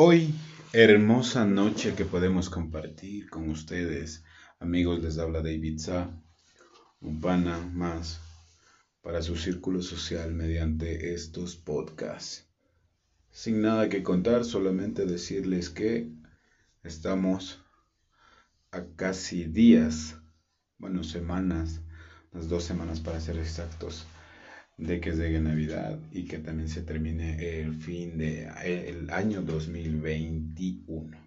Hoy, hermosa noche que podemos compartir con ustedes, amigos, les habla David Sa, un pana más para su círculo social mediante estos podcasts. Sin nada que contar, solamente decirles que estamos a casi días, bueno, semanas, las dos semanas para ser exactos, de que llegue Navidad y que también se termine el fin de el año 2021.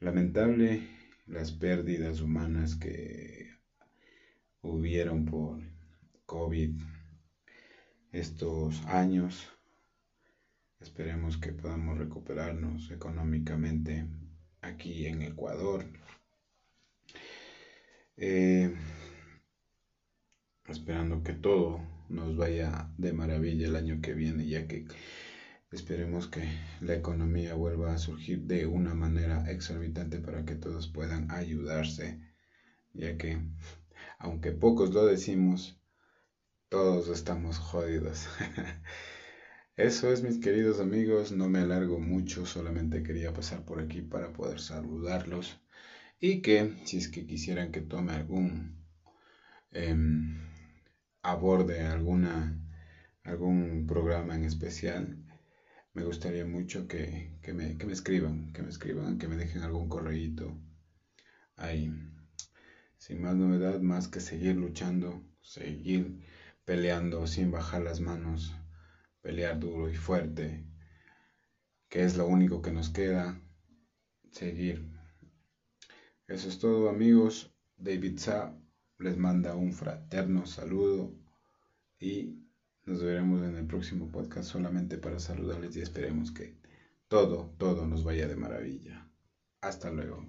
Lamentable las pérdidas humanas que hubieron por COVID estos años. Esperemos que podamos recuperarnos económicamente aquí en Ecuador. Eh, esperando que todo nos vaya de maravilla el año que viene, ya que esperemos que la economía vuelva a surgir de una manera exorbitante para que todos puedan ayudarse, ya que aunque pocos lo decimos, todos estamos jodidos. Eso es, mis queridos amigos, no me alargo mucho, solamente quería pasar por aquí para poder saludarlos y que si es que quisieran que tome algún em, aborde alguna, algún programa en especial, me gustaría mucho que, me, escriban, que me escriban, que me dejen algún correíto ahí. Sin más novedad, más que seguir luchando, seguir peleando sin bajar las manos, pelear duro y fuerte, que es lo único que nos queda, seguir. Eso es todo amigos, David Sa les manda un fraterno saludo y nos veremos en el próximo podcast solamente para saludarles y esperemos que todo, todo nos vaya de maravilla. Hasta luego.